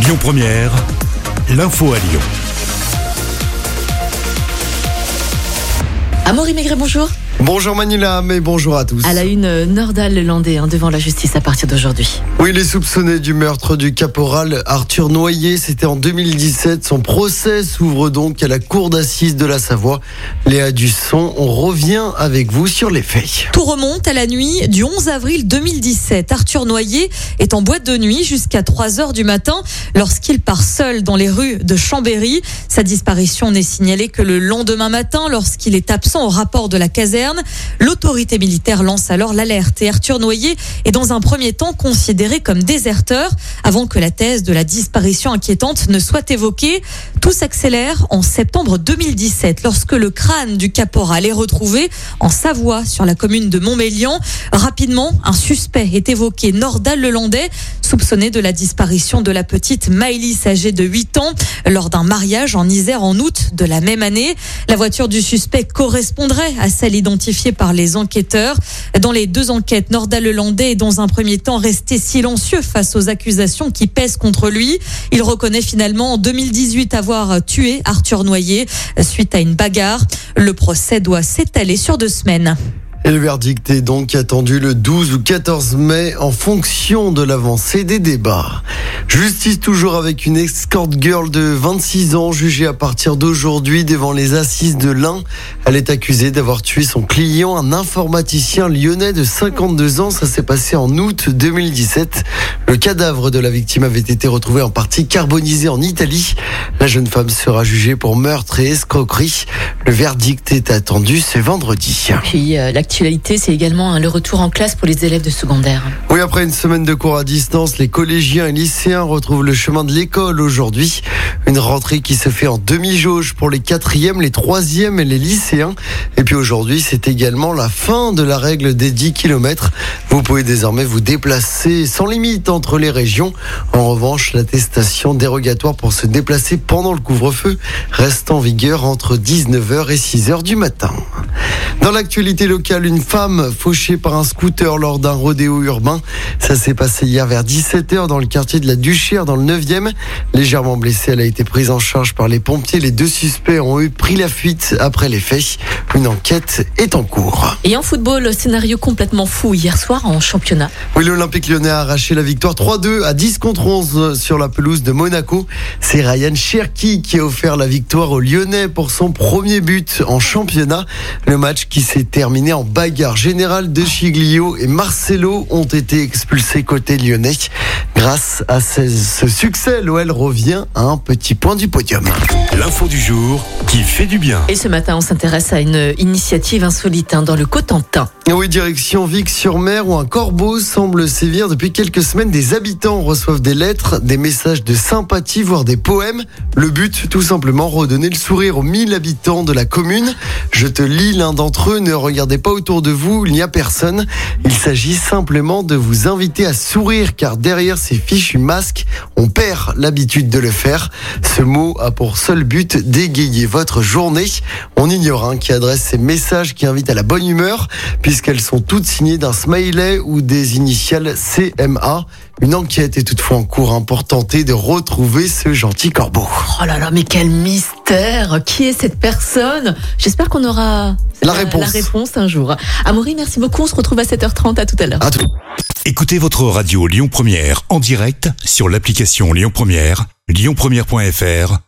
Lyon Première, l'info à Lyon. Amaury Maigret, bonjour. Bonjour Manila, mais bonjour à tous. À la une, Nordal Lelandais hein, devant la justice à partir d'aujourd'hui. Oui, il est soupçonné du meurtre du caporal Arthur Noyer. C'était en 2017. Son procès s'ouvre donc à la cour d'assises de la Savoie. Léa Dusson, on revient avec vous sur les faits. Tout remonte à la nuit du 11 avril 2017. Arthur Noyer est en boîte de nuit jusqu'à 3 heures du matin lorsqu'il part seul dans les rues de Chambéry. Sa disparition n'est signalée que le lendemain matin lorsqu'il est absent au rapport de la caserne. L'autorité militaire lance alors l'alerte et Arthur Noyer est dans un premier temps considéré comme déserteur avant que la thèse de la disparition inquiétante ne soit évoquée. Tout s'accélère en septembre 2017 lorsque le crâne du caporal est retrouvé en Savoie sur la commune de Montmélian. Rapidement, un suspect est évoqué, Nordal Lelandais, soupçonné de la disparition de la petite Maëlys âgée de 8 ans lors d'un mariage en Isère en août de la même année. La voiture du suspect correspondrait à celle identifiée par les enquêteurs. Dans les deux enquêtes, Nordal Lelandais est dans un premier temps resté silencieux face aux accusations qui pèsent contre lui. Il reconnaît finalement en 2018 avoir tué Arthur Noyer suite à une bagarre. Le procès doit s'étaler sur deux semaines. Et le verdict est donc attendu le 12 ou 14 mai en fonction de l'avancée des débats. Justice toujours avec une escort girl de 26 ans jugée à partir d'aujourd'hui devant les assises de l'Ain. Elle est accusée d'avoir tué son client, un informaticien lyonnais de 52 ans. Ça s'est passé en août 2017. Le cadavre de la victime avait été retrouvé en partie carbonisé en Italie. La jeune femme sera jugée pour meurtre et escroquerie. Le verdict est attendu ce vendredi. Euh, c'est également hein, le retour en classe pour les élèves de secondaire. Oui, après une semaine de cours à distance, les collégiens et lycéens retrouvent le chemin de l'école aujourd'hui. Une rentrée qui se fait en demi-jauge pour les quatrièmes, les troisièmes et les lycéens. Et puis aujourd'hui, c'est également la fin de la règle des 10 km. Vous pouvez désormais vous déplacer sans limite entre les régions. En revanche, l'attestation dérogatoire pour se déplacer pendant le couvre-feu reste en vigueur entre 19h et 6h du matin. Dans l'actualité locale, une femme fauchée par un scooter lors d'un rodéo urbain. Ça s'est passé hier vers 17h dans le quartier de la Duchère, dans le 9e. Légèrement blessée, elle a été prise en charge par les pompiers. Les deux suspects ont eu pris la fuite après les faits. Une enquête est en cours. Et en football, scénario complètement fou hier soir en championnat. Oui, l'Olympique lyonnais a arraché la victoire 3-2 à 10 contre 11 sur la pelouse de Monaco. C'est Ryan Cherki qui a offert la victoire aux Lyonnais pour son premier but en championnat. Le match qui s'est terminé en bagarre générale de Chiglio et Marcelo ont été expulsés côté lyonnais. Grâce à ce, ce succès, l'OL revient à un petit point du podium. L'info du jour qui fait du bien. Et ce matin, on s'intéresse à une initiative insolite hein, dans le Cotentin. Oui, direction Vic-sur-Mer où un corbeau semble sévir depuis quelques semaines. Des habitants reçoivent des lettres, des messages de sympathie, voire des poèmes. Le but, tout simplement, redonner le sourire aux 1000 habitants de la commune. Je te lis l'un d'entre eux. Ne regardez pas autour de vous, il n'y a personne. Il s'agit simplement de vous inviter à sourire car derrière ces fichus masques, on perd l'habitude de le faire. Ce mot a pour seul but d'égayer votre journée. On ignore hein, qui adresse ces messages qui invitent à la bonne humeur puisqu'elles sont toutes signées d'un smiley ou des initiales CMA. Une enquête est toutefois en cours hein, pour tenter de retrouver ce gentil corbeau. Oh là là, mais quel mystère Qui est cette personne? J'espère qu'on aura La euh, réponse. la réponse un jour. Amaury, merci beaucoup. On se retrouve à 7h30. À tout à l'heure. À tout. Écoutez votre radio Lyon Première en direct sur l'application Lyon Première, lyonpremière.fr